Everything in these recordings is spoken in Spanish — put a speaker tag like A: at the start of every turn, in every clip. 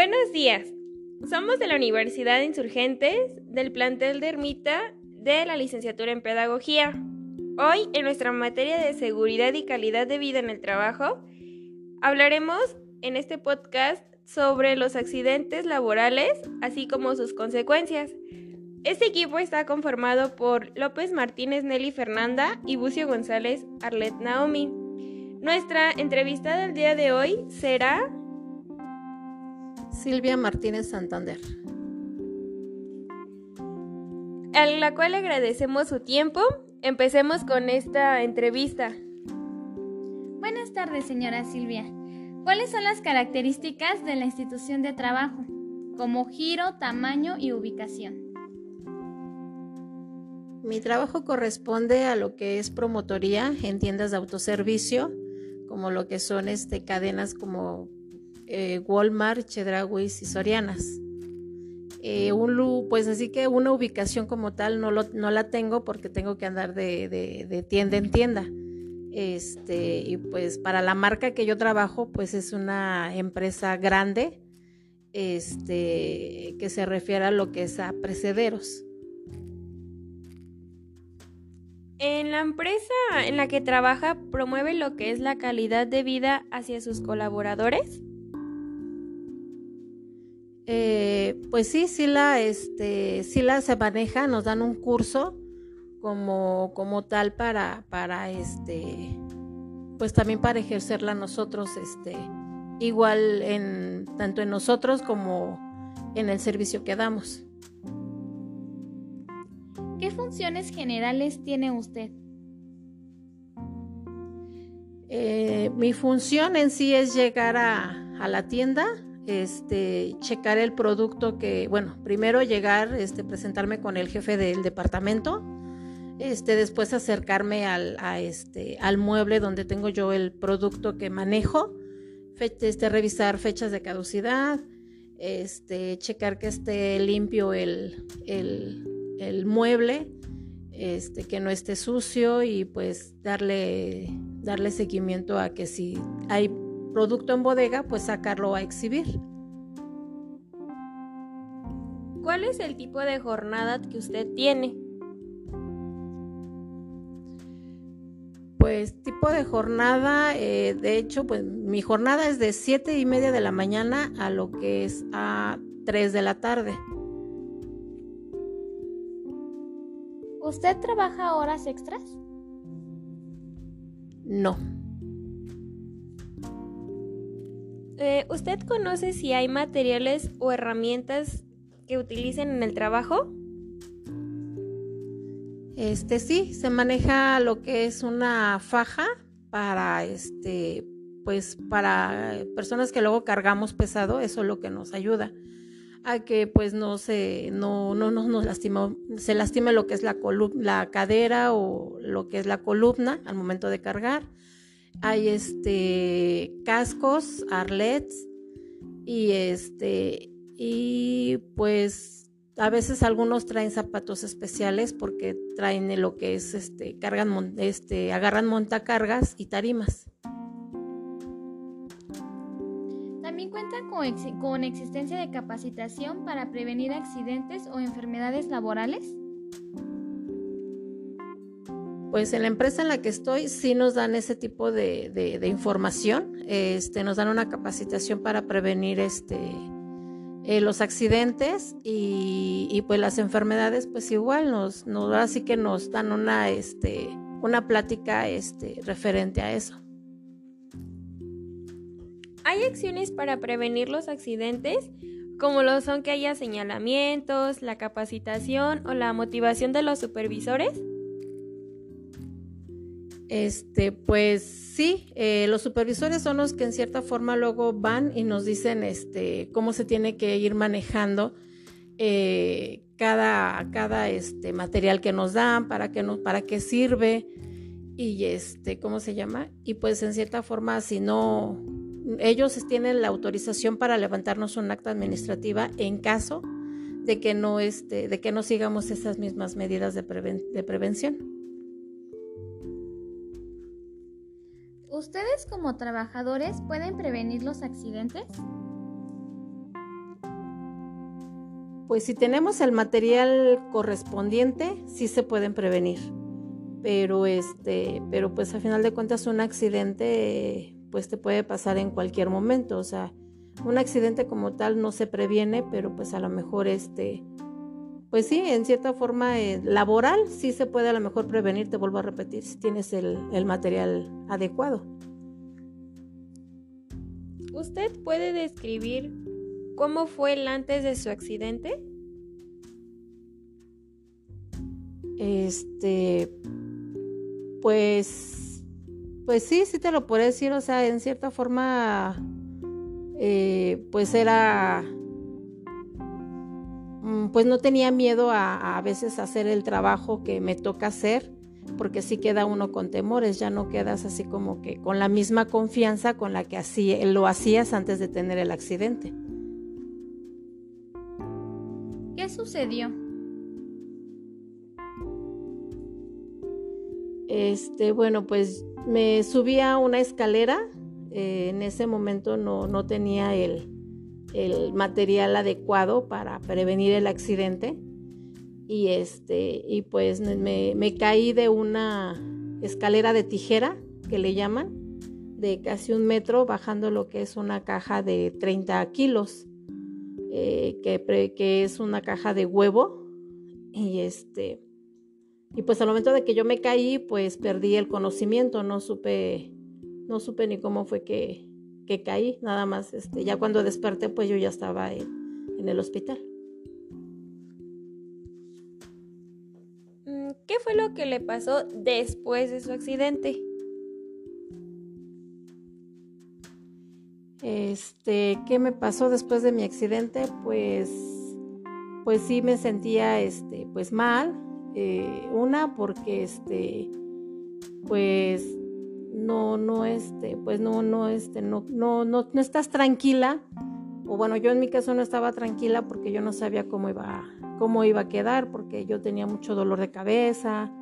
A: Buenos días. Somos de la Universidad de Insurgentes, del plantel de Ermita, de la licenciatura en Pedagogía. Hoy, en nuestra materia de seguridad y calidad de vida en el trabajo, hablaremos en este podcast sobre los accidentes laborales, así como sus consecuencias. Este equipo está conformado por López Martínez Nelly Fernanda y Bucio González Arlet Naomi. Nuestra entrevista del día de hoy será
B: Silvia Martínez Santander.
A: A la cual agradecemos su tiempo. Empecemos con esta entrevista.
C: Buenas tardes, señora Silvia. ¿Cuáles son las características de la institución de trabajo, como giro, tamaño y ubicación?
B: Mi trabajo corresponde a lo que es promotoría en tiendas de autoservicio, como lo que son este, cadenas como eh, Walmart, Chedrauis y Sorianas. Eh, un, pues así que una ubicación como tal no, no la tengo porque tengo que andar de, tienda en tienda. Este, y pues para la marca que yo trabajo, pues es una empresa grande, este, que se refiere a lo que es a precederos.
A: En la empresa en la que trabaja, promueve lo que es la calidad de vida hacia sus colaboradores.
B: Eh, pues sí, sí la, este, sí la se maneja, nos dan un curso como, como tal para, para este, pues también para ejercerla nosotros, este, igual en, tanto en nosotros como en el servicio que damos.
C: ¿Qué funciones generales tiene usted?
B: Eh, mi función en sí es llegar a, a la tienda, este, checar el producto que, bueno, primero llegar, este, presentarme con el jefe del departamento, este, después acercarme al, a este, al mueble donde tengo yo el producto que manejo, este, revisar fechas de caducidad, este, checar que esté limpio el, el, el mueble, este, que no esté sucio y pues darle, darle seguimiento a que si hay producto en bodega, pues sacarlo a exhibir.
A: ¿Cuál es el tipo de jornada que usted tiene?
B: Pues tipo de jornada, eh, de hecho, pues mi jornada es de siete y media de la mañana a lo que es a 3 de la tarde.
C: ¿Usted trabaja horas extras?
B: No.
A: Eh, ¿Usted conoce si hay materiales o herramientas que utilicen en el trabajo?
B: Este sí, se maneja lo que es una faja para este pues para personas que luego cargamos pesado, eso es lo que nos ayuda a que pues no se no no, nos lastima, se lastime lo que es la la cadera o lo que es la columna al momento de cargar hay este cascos, arlets y este y pues a veces algunos traen zapatos especiales porque traen lo que es este cargan este agarran montacargas y tarimas.
C: También cuenta con, con existencia de capacitación para prevenir accidentes o enfermedades laborales.
B: Pues en la empresa en la que estoy sí nos dan ese tipo de, información, este, nos dan una capacitación para prevenir este, eh, los accidentes y, pues las enfermedades pues igual nos, nos así que nos dan una, este, una plática este, referente a eso.
A: ¿Hay acciones para prevenir los accidentes? como lo son que haya señalamientos, la capacitación o la motivación de los supervisores?
B: Este, pues sí, eh, los supervisores son los que en cierta forma luego van y nos dicen este, cómo se tiene que ir manejando eh, cada, cada este, material que nos dan, para qué, no, para qué sirve y este, ¿cómo se llama? Y pues en cierta forma, si no, ellos tienen la autorización para levantarnos un acta administrativa en caso de que no, este, de que no sigamos esas mismas medidas de, de prevención.
C: ¿Ustedes como trabajadores pueden prevenir los accidentes?
B: Pues si tenemos el material correspondiente, sí se pueden prevenir. Pero este, pero pues a final de cuentas un accidente pues te puede pasar en cualquier momento, o sea, un accidente como tal no se previene, pero pues a lo mejor este pues sí, en cierta forma eh, laboral sí se puede a lo mejor prevenir, te vuelvo a repetir, si tienes el, el material adecuado.
A: ¿Usted puede describir cómo fue el antes de su accidente?
B: Este, pues, pues sí, sí te lo puedo decir, o sea, en cierta forma, eh, pues era, pues no tenía miedo a, a veces hacer el trabajo que me toca hacer porque sí queda uno con temores, ya no quedas así como que con la misma confianza con la que así lo hacías antes de tener el accidente.
C: ¿Qué sucedió?
B: Este, bueno, pues me subí a una escalera. Eh, en ese momento no, no tenía el, el material adecuado para prevenir el accidente. Y este y pues me, caí de una escalera de tijera que le llaman de casi un metro bajando lo que es una caja de 30 kilos eh, que, que, es una caja de huevo. Y este y pues al momento de que yo me caí pues perdí el conocimiento. No supe no supe ni cómo fue que, que caí nada más este ya cuando desperté pues yo ya estaba en, en el hospital
A: ¿Qué fue lo que le pasó después de su accidente?
B: Este, ¿qué me pasó después de mi accidente? Pues, pues sí me sentía, este, pues mal. Eh, una porque, este, pues no, no, este, pues no, no, este, no, no, no, no estás tranquila. O bueno, yo en mi caso no estaba tranquila porque yo no sabía cómo iba cómo iba a quedar porque yo tenía mucho dolor de cabeza.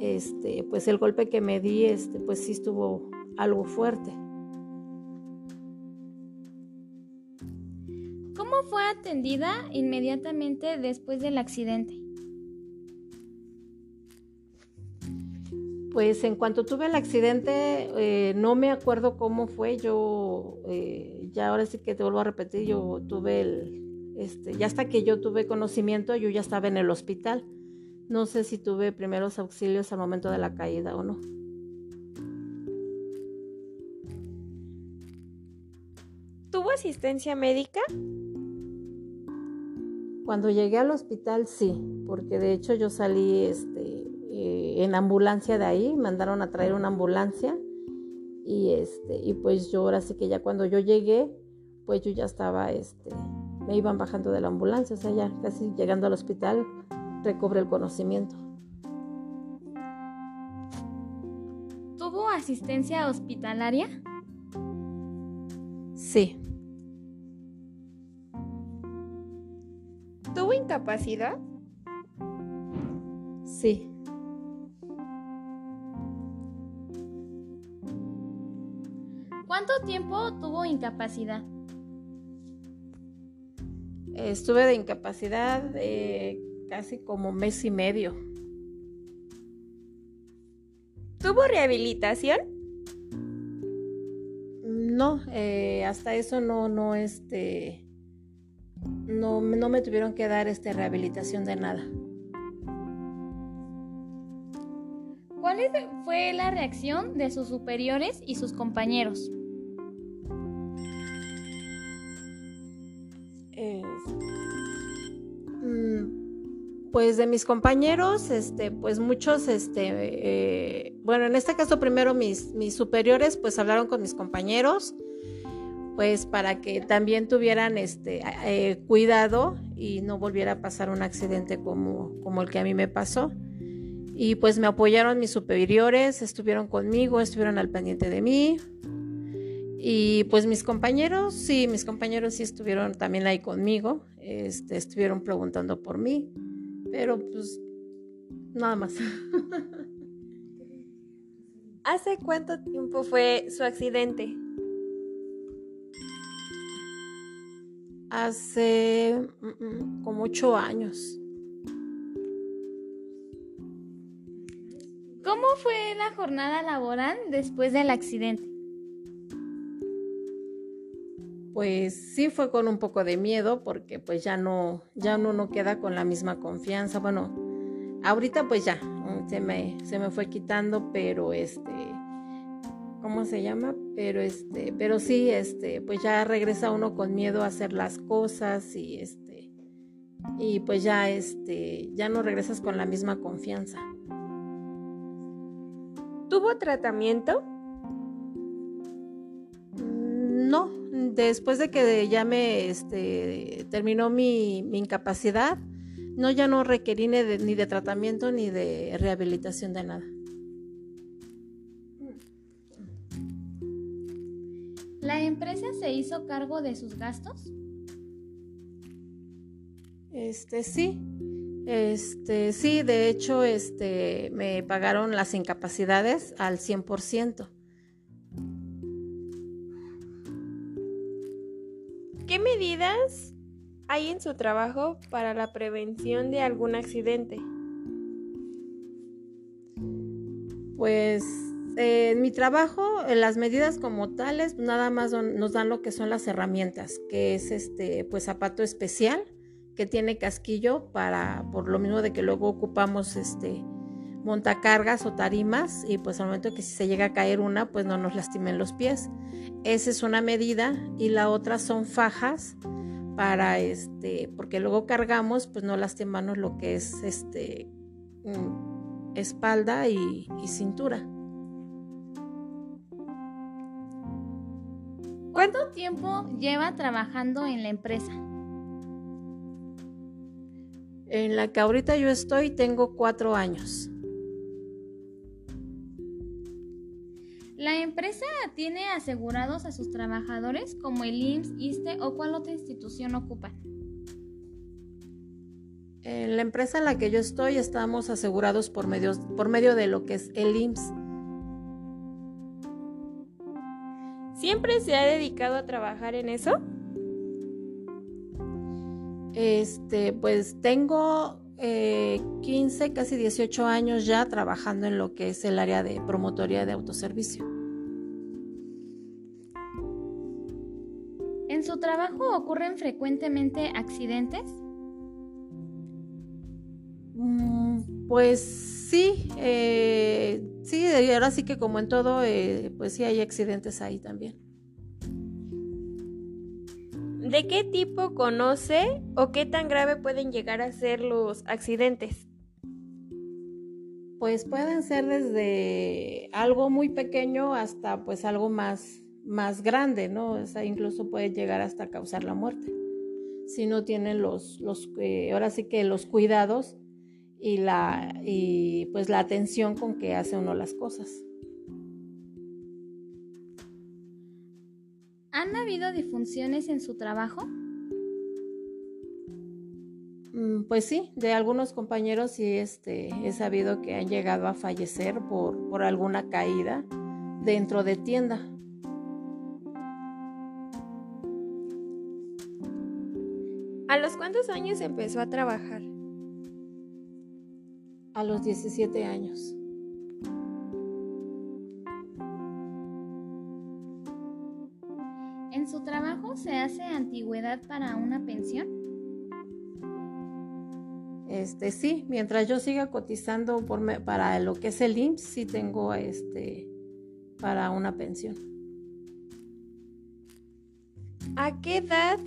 B: Este, pues el golpe que me di, este, pues sí estuvo algo fuerte.
C: ¿Cómo fue atendida inmediatamente después del accidente?
B: Pues en cuanto tuve el accidente, eh, no me acuerdo cómo fue. Yo, eh, ya ahora sí que te vuelvo a repetir, yo tuve el, este, ya hasta que yo tuve conocimiento, yo ya estaba en el hospital. No sé si tuve primeros auxilios al momento de la caída o no.
A: ¿Tuvo asistencia médica?
B: Cuando llegué al hospital sí, porque de hecho yo salí este, eh, en ambulancia de ahí, mandaron a traer una ambulancia y este y pues yo ahora sí que ya cuando yo llegué, pues yo ya estaba este me iban bajando de la ambulancia, o sea, ya casi llegando al hospital, recobré el conocimiento.
C: ¿Tuvo asistencia hospitalaria?
B: Sí.
A: ¿Tuvo incapacidad?
B: Sí.
C: ¿Cuánto tiempo tuvo incapacidad?
B: Estuve de incapacidad eh, casi como mes y medio.
A: ¿Tuvo rehabilitación?
B: No, eh, hasta eso no, no, este, no, no me tuvieron que dar este rehabilitación de nada.
C: ¿Cuál fue la reacción de sus superiores y sus compañeros?
B: Pues de mis compañeros, este, pues muchos, este, eh, bueno, en este caso primero mis, mis superiores, pues hablaron con mis compañeros, pues para que también tuvieran este eh, cuidado y no volviera a pasar un accidente como, como el que a mí me pasó. Y pues me apoyaron mis superiores, estuvieron conmigo, estuvieron al pendiente de mí. Y pues mis compañeros, sí, mis compañeros sí estuvieron también ahí conmigo, este, estuvieron preguntando por mí. Pero pues nada más.
A: ¿Hace cuánto tiempo fue su accidente?
B: Hace mm, mm, como ocho años.
C: ¿Cómo fue la jornada laboral después del accidente?
B: Pues sí fue con un poco de miedo porque pues ya no, ya uno no queda con la misma confianza. Bueno, ahorita pues ya se me, se me fue quitando, pero este, ¿cómo se llama? Pero este, pero sí, este, pues ya regresa uno con miedo a hacer las cosas y este, y pues ya este, ya no regresas con la misma confianza.
A: ¿Tuvo tratamiento?
B: Después de que ya me este, terminó mi, incapacidad, no, ya no requerí ni de, ni de tratamiento ni de rehabilitación de nada.
C: ¿La empresa se hizo cargo de sus gastos?
B: Este sí. Este sí, de hecho, este me pagaron las incapacidades al 100%.
A: Medidas hay en su trabajo para la prevención de algún accidente?
B: Pues en mi trabajo, en las medidas como tales, nada más nos dan lo que son las herramientas, que es este, pues zapato especial, que tiene casquillo para, por lo mismo de que luego ocupamos este montacargas o tarimas y pues al momento que si se llega a caer una, pues no nos lastimen los pies. Esa es una medida y la otra son fajas para este, porque luego cargamos, pues no lastimamos lo que es este mm, espalda y, y cintura.
C: ¿Cuánto tiempo lleva trabajando en la empresa?
B: En la que ahorita yo estoy tengo cuatro años.
C: ¿La empresa tiene asegurados a sus trabajadores como el IMSS, ISTE o cuál otra institución ocupan?
B: En la empresa en la que yo estoy estamos asegurados por, por medio de lo que es el IMSS.
A: ¿Siempre se ha dedicado a trabajar en eso?
B: Este, pues tengo 15, eh, casi 18 años ya trabajando en lo que es el área de promotoría de autoservicio.
C: ¿En su trabajo ocurren frecuentemente accidentes?
B: Mm, pues sí, eh, sí, ahora sí que como en todo, eh, pues sí hay accidentes ahí también.
A: ¿De qué tipo conoce o qué tan grave pueden llegar a ser los accidentes?
B: Pues pueden ser desde algo muy pequeño hasta pues algo más, más grande, ¿no? O sea, incluso puede llegar hasta causar la muerte. Si no tienen los, los eh, ahora sí que los cuidados y la, y pues la atención con que hace uno las cosas.
C: ¿Han habido disfunciones en su trabajo?
B: Mm, pues sí, de algunos compañeros sí este, he sabido que han llegado a fallecer por, por alguna caída dentro de tienda.
A: ¿A los cuántos años empezó a trabajar?
B: A los 17 años.
C: Hace antigüedad para una pensión?
B: Este sí, mientras yo siga cotizando por para lo que es el IMSS, sí tengo este para una pensión.
A: ¿A qué edad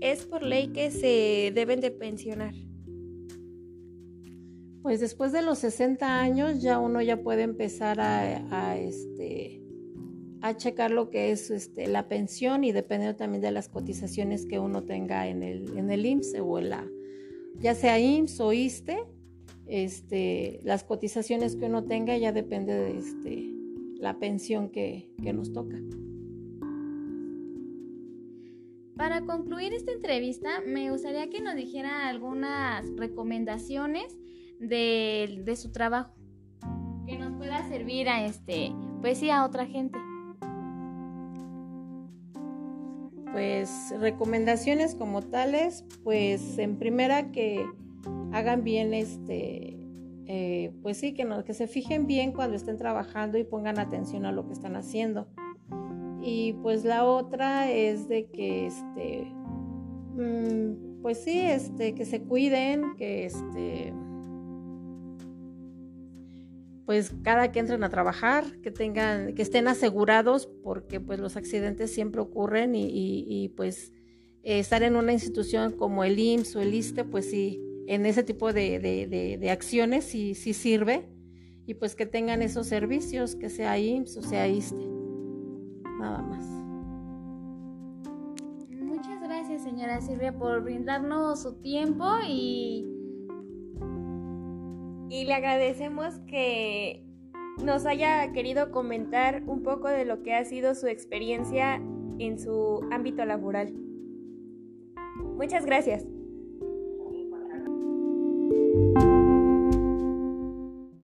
A: es por ley que se deben de pensionar?
B: Pues después de los 60 años ya uno ya puede empezar a, a este a checar lo que es este, la pensión y dependiendo también de las cotizaciones que uno tenga en el, en el IMSS o en la, ya sea IMSS o ISTE, este, las cotizaciones que uno tenga ya depende de este, la pensión que, que nos toca.
C: Para concluir esta entrevista, me gustaría que nos dijera algunas recomendaciones de, de su trabajo que nos pueda servir a este, pues sí, a otra gente.
B: Pues recomendaciones como tales, pues en primera que hagan bien este, eh, pues sí, que, no, que se fijen bien cuando estén trabajando y pongan atención a lo que están haciendo. Y pues la otra es de que este, mm, pues sí, este, que se cuiden, que este, pues cada que entren a trabajar, que tengan, que estén asegurados, porque pues los accidentes siempre ocurren y, pues eh, estar en una institución como el IMSS o el ISTE, pues sí, en ese tipo de, acciones sí, sí, sirve. Y pues que tengan esos servicios, que sea IMSS o sea ISTE. Nada más.
C: Muchas gracias, señora Silvia, por brindarnos su tiempo y
A: y le agradecemos que nos haya querido comentar un poco de lo que ha sido su experiencia en su ámbito laboral. Muchas gracias.